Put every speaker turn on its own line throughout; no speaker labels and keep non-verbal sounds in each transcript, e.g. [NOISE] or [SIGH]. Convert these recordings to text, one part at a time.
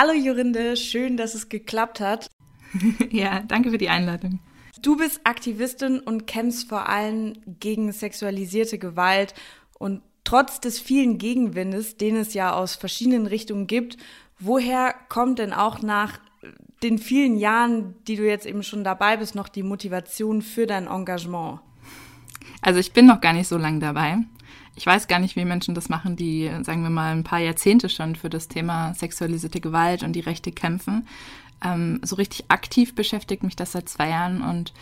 Hallo Jorinde, schön, dass es geklappt hat. [LAUGHS]
ja, danke für die Einladung.
Du bist Aktivistin und kämpfst vor allem gegen sexualisierte Gewalt und trotz des vielen Gegenwindes, den es ja aus verschiedenen Richtungen gibt, woher kommt denn auch nach den vielen Jahren, die du jetzt eben schon dabei bist, noch die Motivation für dein Engagement?
Also ich bin noch gar nicht so lange dabei. Ich weiß gar nicht, wie Menschen das machen, die, sagen wir mal, ein paar Jahrzehnte schon für das Thema sexualisierte Gewalt und die Rechte kämpfen. Ähm, so richtig aktiv beschäftigt mich das seit zwei Jahren und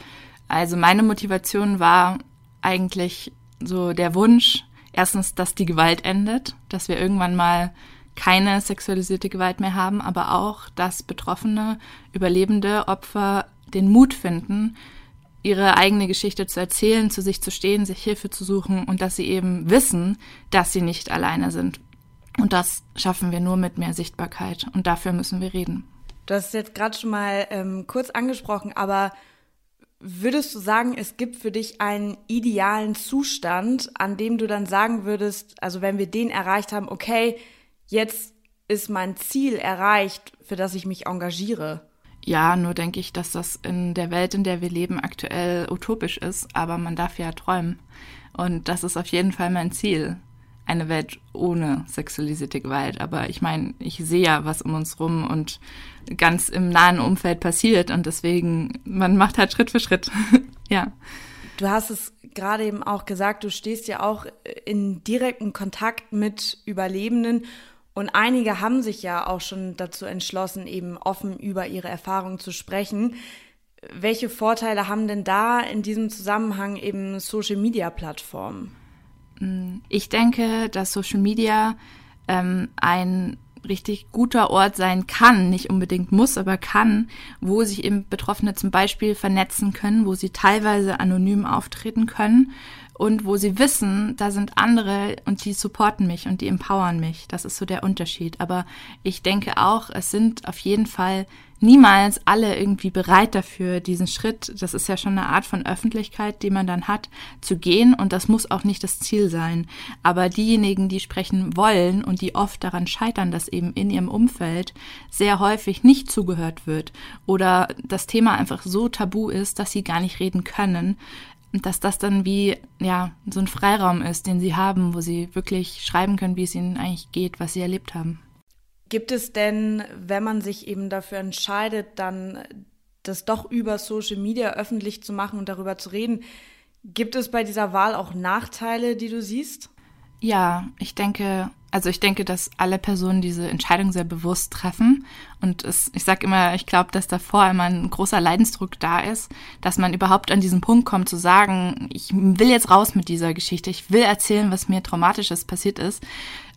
also meine Motivation war eigentlich so der Wunsch, erstens, dass die Gewalt endet, dass wir irgendwann mal keine sexualisierte Gewalt mehr haben, aber auch, dass Betroffene, Überlebende, Opfer den Mut finden, ihre eigene Geschichte zu erzählen, zu sich zu stehen, sich Hilfe zu suchen und dass sie eben wissen, dass sie nicht alleine sind. Und das schaffen wir nur mit mehr Sichtbarkeit und dafür müssen wir reden.
Du hast jetzt gerade schon mal ähm, kurz angesprochen, aber würdest du sagen, es gibt für dich einen idealen Zustand, an dem du dann sagen würdest, also wenn wir den erreicht haben, okay, jetzt ist mein Ziel erreicht, für das ich mich engagiere?
Ja, nur denke ich, dass das in der Welt, in der wir leben, aktuell utopisch ist, aber man darf ja träumen. Und das ist auf jeden Fall mein Ziel. Eine Welt ohne sexualisierte Gewalt. Aber ich meine, ich sehe ja, was um uns rum und ganz im nahen Umfeld passiert. Und deswegen, man macht halt Schritt für Schritt. [LAUGHS] ja.
Du hast es gerade eben auch gesagt, du stehst ja auch in direkten Kontakt mit Überlebenden und einige haben sich ja auch schon dazu entschlossen, eben offen über ihre Erfahrungen zu sprechen. Welche Vorteile haben denn da in diesem Zusammenhang eben Social-Media-Plattformen?
Ich denke, dass Social Media ähm, ein richtig guter Ort sein kann, nicht unbedingt muss, aber kann, wo sich eben Betroffene zum Beispiel vernetzen können, wo sie teilweise anonym auftreten können und wo sie wissen, da sind andere und die supporten mich und die empowern mich. Das ist so der Unterschied. Aber ich denke auch, es sind auf jeden Fall niemals alle irgendwie bereit dafür, diesen Schritt, das ist ja schon eine Art von Öffentlichkeit, die man dann hat, zu gehen und das muss auch nicht das Ziel sein. Aber diejenigen, die sprechen wollen und die oft daran scheitern, dass eben in ihrem Umfeld sehr häufig nicht zugehört wird oder das Thema einfach so tabu ist, dass sie gar nicht reden können, dass das dann wie ja so ein Freiraum ist, den sie haben, wo sie wirklich schreiben können, wie es ihnen eigentlich geht, was sie erlebt haben.
Gibt es denn, wenn man sich eben dafür entscheidet, dann das doch über Social Media öffentlich zu machen und darüber zu reden, gibt es bei dieser Wahl auch Nachteile, die du siehst?
Ja, ich denke, also ich denke, dass alle Personen diese Entscheidung sehr bewusst treffen. Und es, ich sage immer, ich glaube, dass davor immer ein großer Leidensdruck da ist, dass man überhaupt an diesen Punkt kommt zu sagen, ich will jetzt raus mit dieser Geschichte, ich will erzählen, was mir traumatisches passiert ist.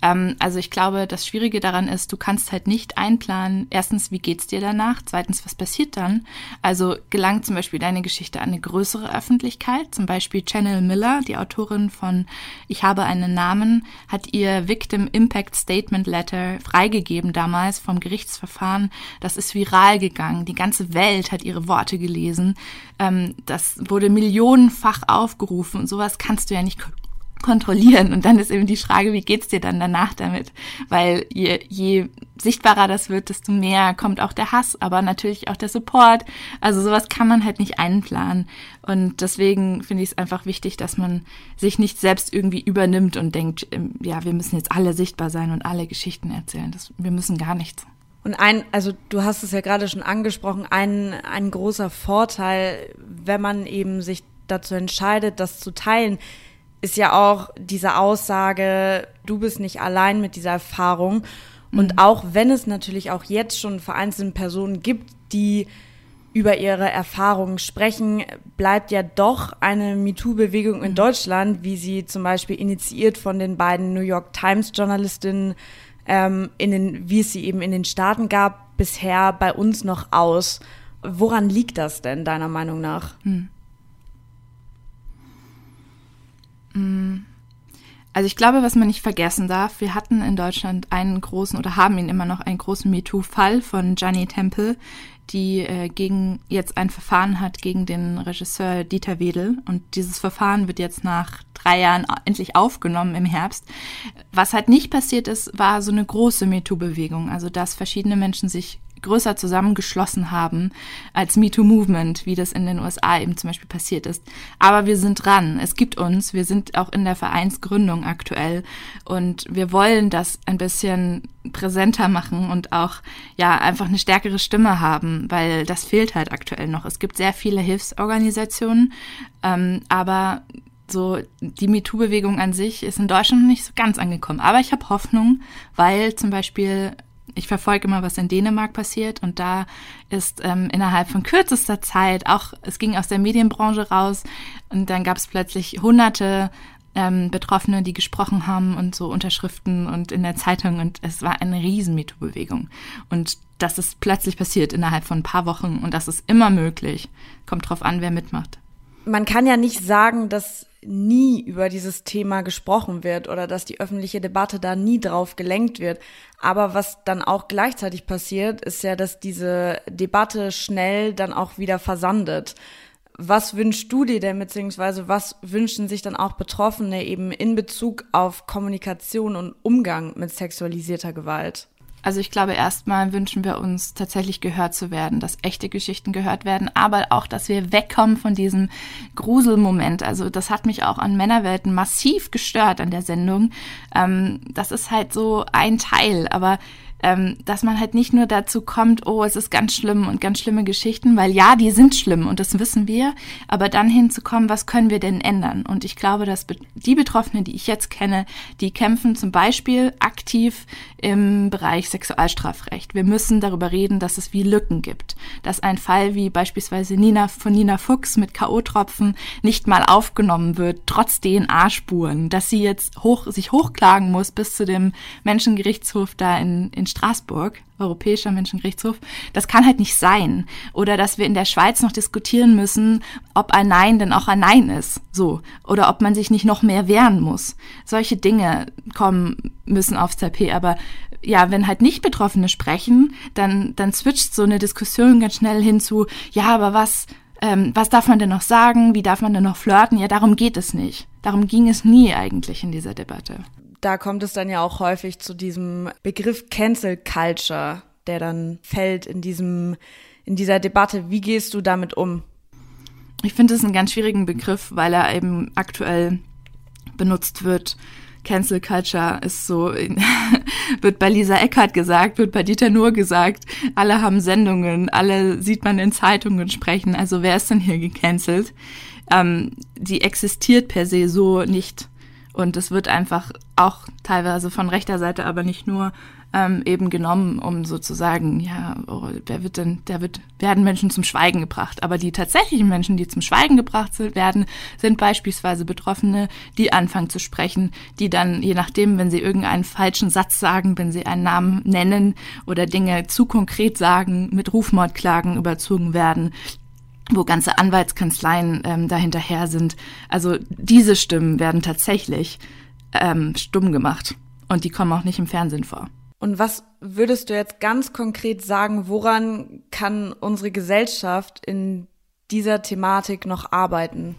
Ähm, also ich glaube, das Schwierige daran ist, du kannst halt nicht einplanen, erstens, wie geht's dir danach? Zweitens, was passiert dann? Also gelangt zum Beispiel deine Geschichte an eine größere Öffentlichkeit. Zum Beispiel Channel Miller, die Autorin von Ich habe einen Namen, hat ihr Victim Impact Statement Letter freigegeben damals vom Gerichtsverfahren. Das ist viral gegangen. Die ganze Welt hat ihre Worte gelesen. Ähm, das wurde millionenfach aufgerufen und sowas kannst du ja nicht kontrollieren. Und dann ist eben die Frage, wie geht's dir dann danach damit? Weil je, je sichtbarer das wird, desto mehr kommt auch der Hass, aber natürlich auch der Support. Also sowas kann man halt nicht einplanen. Und deswegen finde ich es einfach wichtig, dass man sich nicht selbst irgendwie übernimmt und denkt, ähm, ja, wir müssen jetzt alle sichtbar sein und alle Geschichten erzählen. Das, wir müssen gar nichts.
Und ein, also du hast es ja gerade schon angesprochen, ein, ein großer Vorteil, wenn man eben sich dazu entscheidet, das zu teilen, ist ja auch diese Aussage, du bist nicht allein mit dieser Erfahrung. Und mhm. auch wenn es natürlich auch jetzt schon vereinzelte Personen gibt, die über ihre Erfahrungen sprechen, bleibt ja doch eine MeToo-Bewegung in mhm. Deutschland, wie sie zum Beispiel initiiert von den beiden New York Times-Journalistinnen, ähm, in den, wie es sie eben in den Staaten gab, bisher bei uns noch aus. Woran liegt das denn deiner Meinung nach? Mhm.
Also ich glaube, was man nicht vergessen darf, wir hatten in Deutschland einen großen oder haben ihn immer noch einen großen MeToo-Fall von Gianni Temple, die äh, gegen jetzt ein Verfahren hat gegen den Regisseur Dieter Wedel. Und dieses Verfahren wird jetzt nach drei Jahren endlich aufgenommen im Herbst. Was halt nicht passiert ist, war so eine große MeToo-Bewegung. Also dass verschiedene Menschen sich größer zusammengeschlossen haben als MeToo-Movement, wie das in den USA eben zum Beispiel passiert ist. Aber wir sind dran. Es gibt uns. Wir sind auch in der Vereinsgründung aktuell. Und wir wollen das ein bisschen präsenter machen und auch, ja, einfach eine stärkere Stimme haben, weil das fehlt halt aktuell noch. Es gibt sehr viele Hilfsorganisationen, ähm, aber so die MeToo-Bewegung an sich ist in Deutschland nicht so ganz angekommen. Aber ich habe Hoffnung, weil zum Beispiel ich verfolge immer, was in Dänemark passiert und da ist ähm, innerhalb von kürzester Zeit auch, es ging aus der Medienbranche raus und dann gab es plötzlich hunderte ähm, Betroffene, die gesprochen haben und so Unterschriften und in der Zeitung und es war eine riesen MeToo-Bewegung und das ist plötzlich passiert innerhalb von ein paar Wochen und das ist immer möglich. Kommt drauf an, wer mitmacht.
Man kann ja nicht sagen, dass nie über dieses Thema gesprochen wird oder dass die öffentliche Debatte da nie drauf gelenkt wird. Aber was dann auch gleichzeitig passiert, ist ja, dass diese Debatte schnell dann auch wieder versandet. Was wünschst du dir denn, beziehungsweise was wünschen sich dann auch Betroffene eben in Bezug auf Kommunikation und Umgang mit sexualisierter Gewalt?
Also ich glaube, erstmal wünschen wir uns tatsächlich gehört zu werden, dass echte Geschichten gehört werden, aber auch, dass wir wegkommen von diesem Gruselmoment. Also das hat mich auch an Männerwelten massiv gestört an der Sendung. Ähm, das ist halt so ein Teil, aber ähm, dass man halt nicht nur dazu kommt, oh, es ist ganz schlimm und ganz schlimme Geschichten, weil ja, die sind schlimm und das wissen wir, aber dann hinzukommen, was können wir denn ändern? Und ich glaube, dass die Betroffenen, die ich jetzt kenne, die kämpfen zum Beispiel aktiv im Bereich Sexualstrafrecht. Wir müssen darüber reden, dass es wie Lücken gibt, dass ein Fall wie beispielsweise Nina von Nina Fuchs mit K.O.-Tropfen nicht mal aufgenommen wird, trotz DNA-Spuren, dass sie jetzt hoch, sich hochklagen muss bis zu dem Menschengerichtshof da in, in Straßburg, Europäischer Menschengerichtshof, das kann halt nicht sein. Oder dass wir in der Schweiz noch diskutieren müssen, ob ein Nein denn auch ein Nein ist. So. Oder ob man sich nicht noch mehr wehren muss. Solche Dinge kommen, müssen aufs Tapet. Aber ja, wenn halt nicht Betroffene sprechen, dann, dann switcht so eine Diskussion ganz schnell hin zu, ja, aber was, ähm, was darf man denn noch sagen? Wie darf man denn noch flirten? Ja, darum geht es nicht. Darum ging es nie eigentlich in dieser Debatte
da kommt es dann ja auch häufig zu diesem Begriff Cancel Culture, der dann fällt in diesem, in dieser Debatte. Wie gehst du damit um?
Ich finde es einen ganz schwierigen Begriff, weil er eben aktuell benutzt wird. Cancel Culture ist so, [LAUGHS] wird bei Lisa Eckert gesagt, wird bei Dieter Nuhr gesagt. Alle haben Sendungen, alle sieht man in Zeitungen sprechen. Also wer ist denn hier gecancelt? Ähm, die existiert per se so nicht. Und es wird einfach auch teilweise von rechter Seite, aber nicht nur, ähm, eben genommen, um sozusagen, ja, oh, wer wird denn, der wird, werden Menschen zum Schweigen gebracht. Aber die tatsächlichen Menschen, die zum Schweigen gebracht werden, sind beispielsweise Betroffene, die anfangen zu sprechen, die dann, je nachdem, wenn sie irgendeinen falschen Satz sagen, wenn sie einen Namen nennen oder Dinge zu konkret sagen, mit Rufmordklagen überzogen werden, wo ganze Anwaltskanzleien ähm, dahinterher sind. Also diese Stimmen werden tatsächlich ähm, stumm gemacht und die kommen auch nicht im Fernsehen vor.
Und was würdest du jetzt ganz konkret sagen, woran kann unsere Gesellschaft in dieser Thematik noch arbeiten?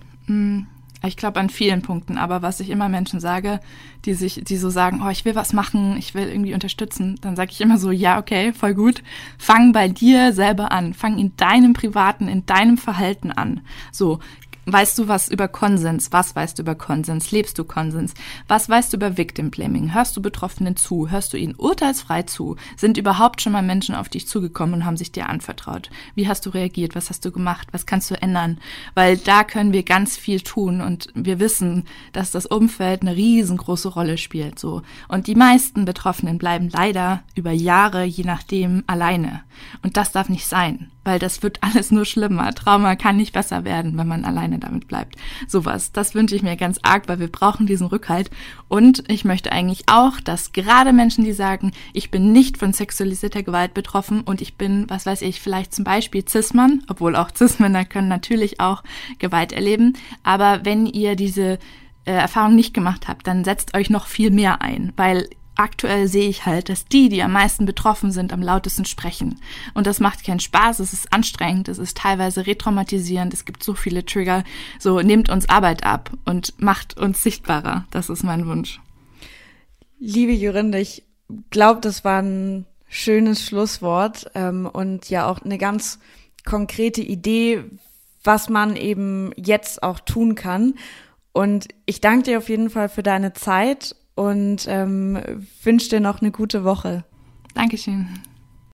Ich glaube an vielen Punkten, aber was ich immer Menschen sage, die sich, die so sagen, oh, ich will was machen, ich will irgendwie unterstützen, dann sage ich immer so, ja, okay, voll gut. Fang bei dir selber an. Fang in deinem Privaten, in deinem Verhalten an. So, Weißt du was über Konsens? Was weißt du über Konsens? Lebst du Konsens? Was weißt du über Victim Blaming? Hörst du Betroffenen zu? Hörst du ihnen urteilsfrei zu? Sind überhaupt schon mal Menschen auf dich zugekommen und haben sich dir anvertraut? Wie hast du reagiert? Was hast du gemacht? Was kannst du ändern? Weil da können wir ganz viel tun und wir wissen, dass das Umfeld eine riesengroße Rolle spielt, so. Und die meisten Betroffenen bleiben leider über Jahre, je nachdem, alleine. Und das darf nicht sein weil das wird [LAUGHS] alles nur schlimmer. Trauma kann nicht besser werden, wenn man alleine damit bleibt. Sowas, das wünsche ich mir ganz arg, weil wir brauchen diesen Rückhalt. Und ich möchte eigentlich auch, dass gerade Menschen, die sagen, ich bin nicht von sexualisierter Gewalt betroffen und ich bin, was weiß ich, vielleicht zum Beispiel Cis-Mann, obwohl auch Cis-Männer können natürlich auch Gewalt erleben, aber wenn ihr diese äh, Erfahrung nicht gemacht habt, dann setzt euch noch viel mehr ein, weil aktuell sehe ich halt, dass die, die am meisten betroffen sind, am lautesten sprechen. Und das macht keinen Spaß, es ist anstrengend, es ist teilweise retraumatisierend, es gibt so viele Trigger. So, nehmt uns Arbeit ab und macht uns sichtbarer. Das ist mein Wunsch.
Liebe Jorinde, ich glaube, das war ein schönes Schlusswort ähm, und ja auch eine ganz konkrete Idee, was man eben jetzt auch tun kann. Und ich danke dir auf jeden Fall für deine Zeit und ähm, wünsche dir noch eine gute Woche.
Dankeschön.